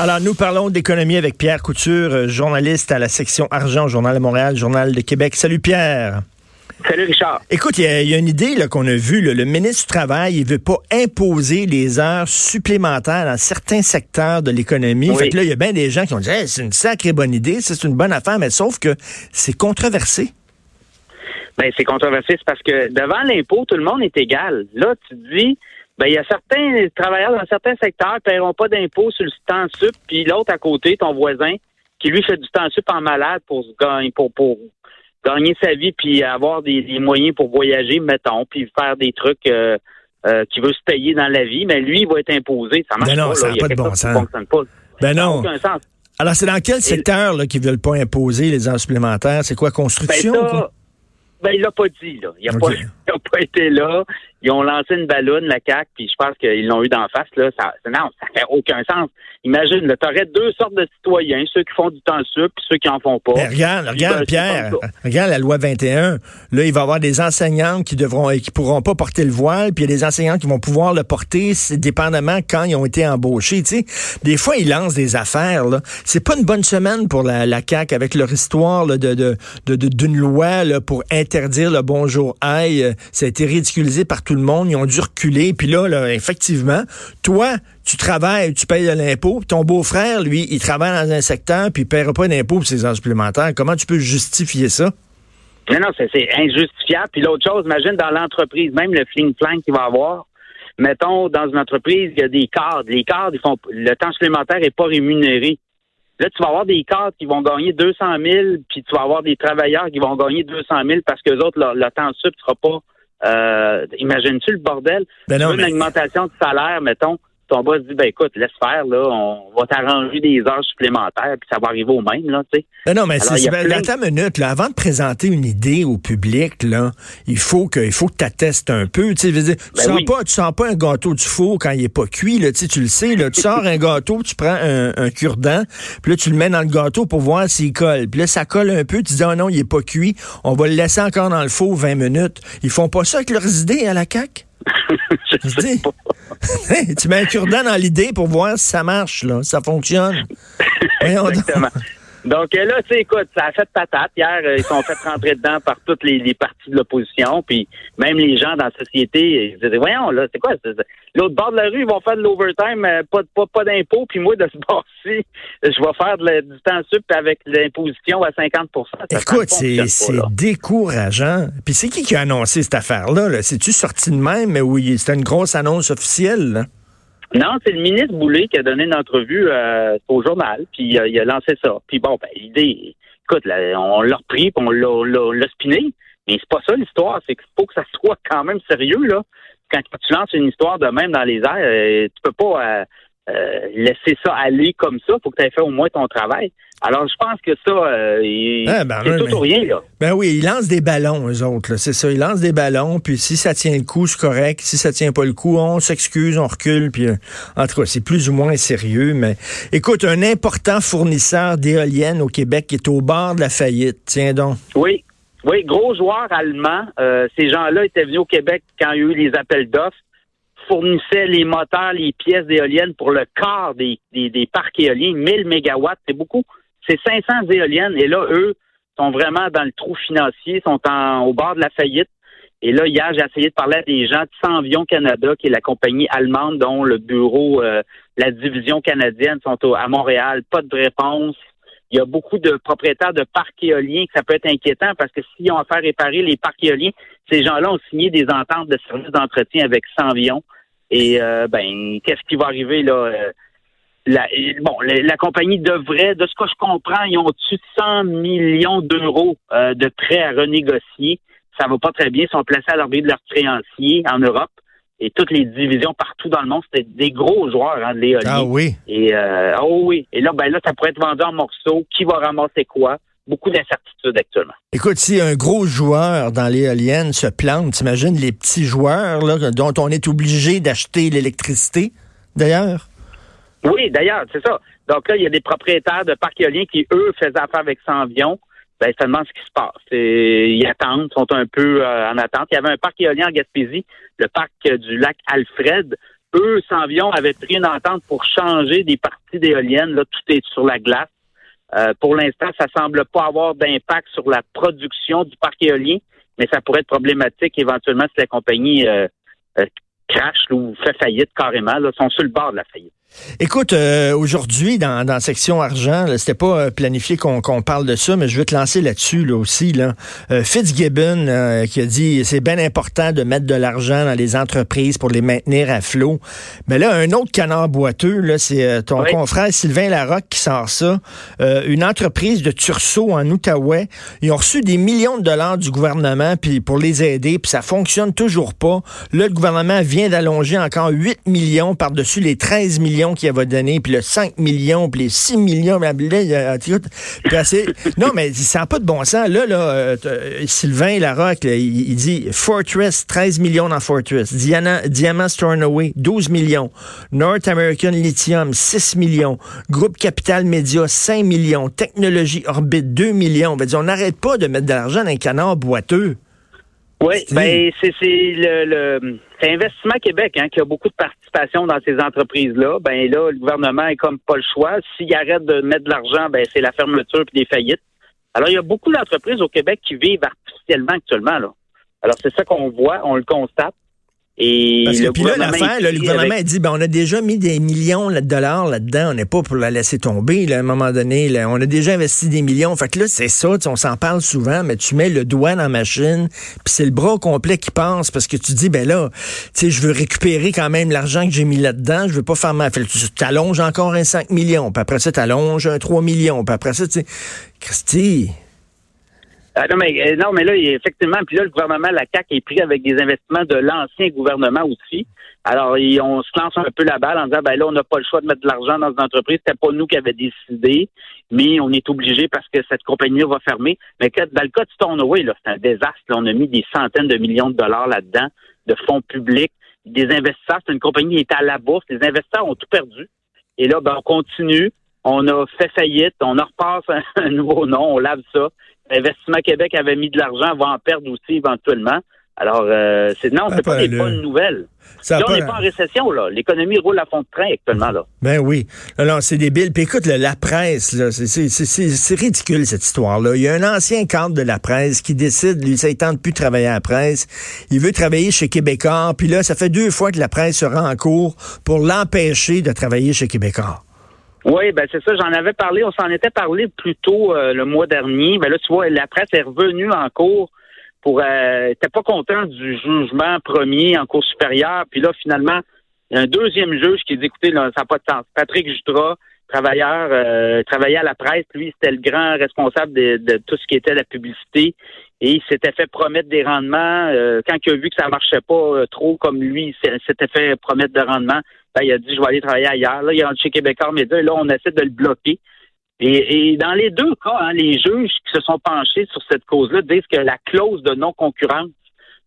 Alors, nous parlons d'économie avec Pierre Couture, euh, journaliste à la section Argent, Journal de Montréal, Journal de Québec. Salut Pierre. Salut Richard. Écoute, il y, a une idée qu'on a vue. Le ministre du Travail, il veut pas imposer les heures supplémentaires dans certains secteurs de l'économie. Fait que là, il y a bien des gens qui ont dit c'est une sacrée bonne idée, c'est une bonne affaire, mais sauf que c'est controversé. Ben, c'est controversé, c'est parce que devant l'impôt, tout le monde est égal. Là, tu te dis, ben, il y a certains travailleurs dans certains secteurs qui ne paieront pas d'impôt sur le temps sup, puis l'autre à côté, ton voisin, qui lui fait du temps sup en malade pour gagner, pour, pour gagner sa vie, puis avoir des, moyens pour voyager, mettons, puis faire des trucs euh, euh, qu'il veut se payer dans la vie, mais lui, il va être imposé. Ça marche ben non, pas. Ça n'a pas de bon sens. Pas. Ben non. Alors, c'est dans quel secteur là, qu'ils veulent pas imposer les heures supplémentaires? C'est quoi, construction? Ben, ben, il l'a pas dit, là. Il n'a pas, pas, été là. Ils ont lancé une ballonne, la CAQ, puis je pense qu'ils l'ont eu d'en face, là. Ça, non, ça fait aucun sens. Imagine, tu aurais deux sortes de citoyens, ceux qui font du temps sup, puis ceux qui en font pas. Ben, regarde, regarde, Pierre, regarde la loi 21. Là, il va y avoir des enseignantes qui devront, qui pourront pas porter le voile, puis il y a des enseignants qui vont pouvoir le porter, dépendamment quand ils ont été embauchés, tu sais. Des fois, ils lancent des affaires, là. C'est pas une bonne semaine pour la, la CAQ avec leur histoire, là, de, de, de, d'une loi, là, pour interdire le bonjour aïe. Ça a été ridiculisé par tout le monde. Ils ont dû reculer. Puis là, effectivement, toi, tu travailles, tu payes de l'impôt. Ton beau-frère, lui, il travaille dans un secteur, puis il ne paiera pas d'impôt pour ses heures supplémentaires. Comment tu peux justifier ça? Non, non, c'est injustifiable. Puis l'autre chose, imagine dans l'entreprise, même le fling-flang qu'il va avoir. Mettons, dans une entreprise, il y a des cadres. Les cadres, ils font le temps supplémentaire n'est pas rémunéré. Là, tu vas avoir des cadres qui vont gagner 200 000, puis tu vas avoir des travailleurs qui vont gagner 200 000 parce que les autres, le temps sup ne sera pas. Euh, Imagines-tu le bordel? Ben non, une augmentation de salaire, mettons ton boss dit ben écoute, laisse faire, là, on va t'arranger des heures supplémentaires, puis ça va arriver au même, là, tu sais. Non, mais c'est ben, plein... attends une minute, là, avant de présenter une idée au public, là, il faut que il faut que tu attestes un peu. Tu sais, tu ben sens pas, tu sens pas un gâteau du four quand il est pas cuit, là, tu sais, tu le sais, là, tu sors un gâteau, tu prends un, cure-dent, puis là, tu le mets dans le gâteau pour voir s'il colle. Puis là, ça colle un peu, tu dis, oh non, il est pas cuit, on va le laisser encore dans le four 20 minutes. Ils font pas ça avec leurs idées à la CAQ? Je dis, tu mets un cure-dent dans l'idée pour voir si ça marche, là, ça fonctionne. Exactement. Donc euh, là, tu sais, écoute, ça a fait patate. Hier, euh, ils sont fait rentrer dedans par toutes les, parties de l'opposition, puis même les gens dans la société, ils disaient, voyons, là, c'est quoi? L'autre bord de la rue, ils vont faire de l'overtime, euh, pas, pas, pas d'impôt, puis moi, de ce bord-ci, je vais faire de du temps sup avec l'imposition à 50% Écoute, c'est décourageant. Puis c'est qui qui a annoncé cette affaire-là? -là, C'est-tu sorti de même, oui, c'était une grosse annonce officielle? Là? Non, c'est le ministre Boulay qui a donné une entrevue euh, au journal, puis euh, il a lancé ça. Puis bon, ben, l'idée, écoute, on l'a repris, puis on l'a spiné, mais c'est pas ça l'histoire, c'est qu'il faut que ça soit quand même sérieux, là. Quand tu lances une histoire de même dans les airs, euh, tu peux pas laisser ça aller comme ça, faut que tu aies fait au moins ton travail. Alors, je pense que ça, euh, ah, ben c'est tout ou rien, là. Ben oui, ils lancent des ballons, eux autres. C'est ça, ils lancent des ballons, puis si ça tient le coup, c'est correct. Si ça tient pas le coup, on s'excuse, on recule, puis euh, en tout cas, c'est plus ou moins sérieux. Mais écoute, un important fournisseur d'éoliennes au Québec qui est au bord de la faillite. Tiens donc. Oui, oui, gros joueur allemand. Euh, ces gens-là étaient venus au Québec quand il y a eu les appels d'offres fournissaient les moteurs, les pièces d'éoliennes pour le quart des, des, des parcs éoliens, 1000 mégawatts, c'est beaucoup. C'est 500 éoliennes. Et là, eux sont vraiment dans le trou financier, sont en, au bord de la faillite. Et là, hier, j'ai essayé de parler à des gens de Sanvion Canada, qui est la compagnie allemande dont le bureau, euh, la division canadienne sont à Montréal. Pas de réponse. Il y a beaucoup de propriétaires de parcs éoliens que ça peut être inquiétant parce que s'ils ont à faire réparer les parcs éoliens, ces gens-là ont signé des ententes de services d'entretien avec Sanvion. Et euh, ben, qu'est-ce qui va arriver là? Euh, la, bon, la, compagnie devrait, de ce que je comprends, ils ont au-dessus de 100 millions d'euros euh, de prêts à renégocier. Ça va pas très bien. Ils sont placés à l'abri de leurs créanciers en Europe. et toutes les divisions partout dans le monde, c'était des gros joueurs hein, de l'éolien. Ah oui. Et euh, oh oui. Et là, ben là, ça pourrait être vendu en morceaux. Qui va ramasser quoi? Beaucoup d'incertitudes actuellement. Écoute, si un gros joueur dans l'éolienne se plante, t'imagines les petits joueurs là, dont on est obligé d'acheter l'électricité, d'ailleurs? Oui, d'ailleurs, c'est ça. Donc là, il y a des propriétaires de parcs éoliens qui, eux, faisaient affaire avec Sanvion. Ben, seulement ce qui se passe. ils attendent, sont un peu euh, en attente. Il y avait un parc éolien en Gaspésie, le parc du lac Alfred. Eux, Sanvion, avaient pris une entente pour changer des parties d'éoliennes. Là, tout est sur la glace. Euh, pour l'instant, ça semble pas avoir d'impact sur la production du parc éolien, mais ça pourrait être problématique éventuellement si la compagnie euh, crache ou fait faillite carrément. Là, sont sur le bord de la faillite. Écoute, euh, aujourd'hui, dans, dans section argent, c'était pas euh, planifié qu'on parle de ça, mais je vais te lancer là-dessus là aussi. Là. Euh, Fitzgibbon qui a dit c'est bien important de mettre de l'argent dans les entreprises pour les maintenir à flot. Mais là, un autre canard boiteux, là, c'est ton confrère Sylvain Larocque qui sort ça. une entreprise de Tursault en Outaouais, ils ont reçu des millions de dollars du gouvernement puis pour les aider, puis ça fonctionne toujours pas. Là, le gouvernement vient d'allonger encore 8 millions par-dessus les 13 millions qu'il avait donné, puis le 5 millions, puis les 6 millions, non, mais ça n'a pas de bon sens. Là, là euh, Sylvain Larocque, il, dit Fortress, 13 millions dans Fortress. Diana, Diamant Stornoway, 12 millions. North American Lithium, 6 millions. Groupe Capital Média, 5 millions. Technologie Orbit, 2 millions. On n'arrête pas de mettre de l'argent dans un canard boiteux. Oui, ben c'est le, le c'est Investissement Québec hein, qui a beaucoup de participation dans ces entreprises-là. Ben là, le gouvernement est comme pas le choix. S'il arrête de mettre de l'argent, ben c'est la fermeture puis des faillites. Alors il y a beaucoup d'entreprises au Québec qui vivent artificiellement actuellement là. Alors c'est ça qu'on voit, on le constate. Et Parce que puis là, l'affaire, le gouvernement a dit, ben, on a déjà mis des millions de dollars là-dedans, on n'est pas pour la laisser tomber, là, à un moment donné, là, on a déjà investi des millions. Fait que là, c'est ça, on s'en parle souvent, mais tu mets le doigt dans la machine, puis c'est le bras complet qui pense, parce que tu dis, ben là, tu sais, je veux récupérer quand même l'argent que j'ai mis là-dedans, je veux pas faire ma... Tu t'allonges encore un 5 millions, puis après ça, t'allonges un 3 millions, puis après ça, tu sais, Christy, ah, non, mais, euh, non, mais là, effectivement, puis là, le gouvernement, la CAQ est pris avec des investissements de l'ancien gouvernement aussi. Alors, on se lance un peu la balle en disant, ben là, on n'a pas le choix de mettre de l'argent dans une entreprise. C'était pas nous qui avions décidé, mais on est obligé parce que cette compagnie va fermer. Mais dans le cas de Stoneway, là, c'est un désastre. on a mis des centaines de millions de dollars là-dedans, de fonds publics, des investisseurs. C'est une compagnie qui est à la bourse. Les investisseurs ont tout perdu. Et là, ben, on continue. On a fait faillite. On en repasse un nouveau nom. On lave ça. Investissement Québec avait mis de l'argent, va en perdre aussi éventuellement. Alors, euh, c'est non, c'est pas des bonnes nouvelles. là, on n'est pas en récession, là. L'économie roule à fond de train actuellement, là. Ben oui. Alors, c'est débile. Puis écoute, la presse, là, c'est ridicule, cette histoire-là. Il y a un ancien cadre de la presse qui décide, lui, ça ne tente plus de travailler à la presse. Il veut travailler chez Québécois. Puis là, ça fait deux fois que la presse se rend en cours pour l'empêcher de travailler chez Québécois. Oui, ben c'est ça, j'en avais parlé, on s'en était parlé plus tôt euh, le mois dernier. Ben là, tu vois, la presse est revenue en cours pour euh, t'es pas content du jugement premier en cours supérieur. Puis là, finalement, il y a un deuxième juge qui dit écoutez, là, ça n'a pas de sens. Patrick Jutras, travailleur, euh, travaillait à la presse, lui, c'était le grand responsable de, tout ce qui était la publicité. Et il s'était fait promettre des rendements. Euh, quand il a vu que ça marchait pas trop comme lui, il s'était fait promettre de rendements, ben, il a dit, je vais aller travailler ailleurs. Là, il est rentré chez Québécois Média et là, on essaie de le bloquer. Et, dans les deux cas, hein, les juges qui se sont penchés sur cette cause-là disent que la clause de non-concurrence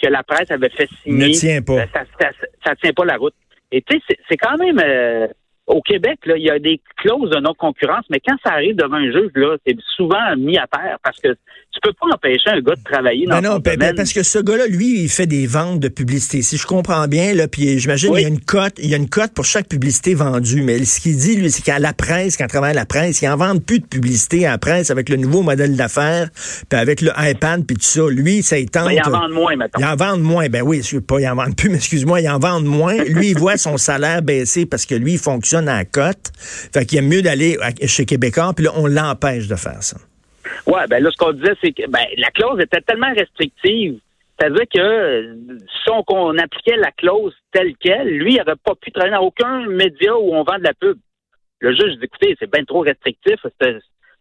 que la presse avait fait signer, ne tient pas. Ben, ça, ça, tient pas la route. Et tu sais, c'est quand même euh, au Québec, là, il y a des clauses de non-concurrence, mais quand ça arrive devant un juge, là, c'est souvent mis à terre parce que tu peux pas empêcher un gars de travailler dans ben non, ben, ben, parce que ce gars-là, lui, il fait des ventes de publicité. Si je comprends bien, là, puis j'imagine il y a une cote, il y a une cote pour chaque publicité vendue. Mais ce qu'il dit, lui, c'est qu'à la presse, quand il travaille à la presse, il en vend plus de publicité à la presse avec le nouveau modèle d'affaires, puis avec le iPad, puis tout ça. Lui, ça il tente. il en vend moins maintenant. Il en vend moins. Ben oui, je pas, il en vend plus, mais excuse-moi, il en vend moins. Lui, il voit son salaire baisser parce que lui, il fonctionne à la cote. Fait qu'il aime mieux d'aller chez Québécois, puis là, on l'empêche de faire ça. Oui, ben là, ce qu'on disait, c'est que ben, la clause était tellement restrictive. C'est-à-dire que si on, appliquait la clause telle qu'elle, lui, il n'aurait pas pu travailler dans aucun média où on vend de la pub. Le juge dit, écoutez, c'est bien trop restrictif,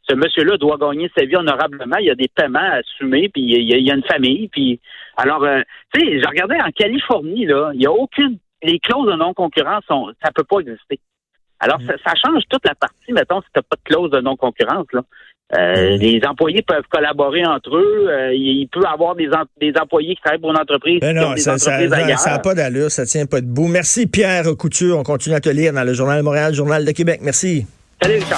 ce monsieur-là doit gagner sa vie honorablement. Il y a des paiements à assumer, puis il y a, une famille. Puis alors, euh, tu sais, je regardais en Californie là, il y a aucune les clauses de non-concurrence ça peut pas exister. Alors, mm. ça, change toute la partie, mettons, si tu n'as pas de clause de non-concurrence. Euh, mm. Les employés peuvent collaborer entre eux. Euh, il peut y avoir des, des employés qui travaillent pour une entreprise. Ben non, ça n'a pas d'allure, ça tient pas debout. Merci Pierre Couture. On continue à te lire dans le Journal de Montréal, Journal de Québec. Merci. Salut Richard.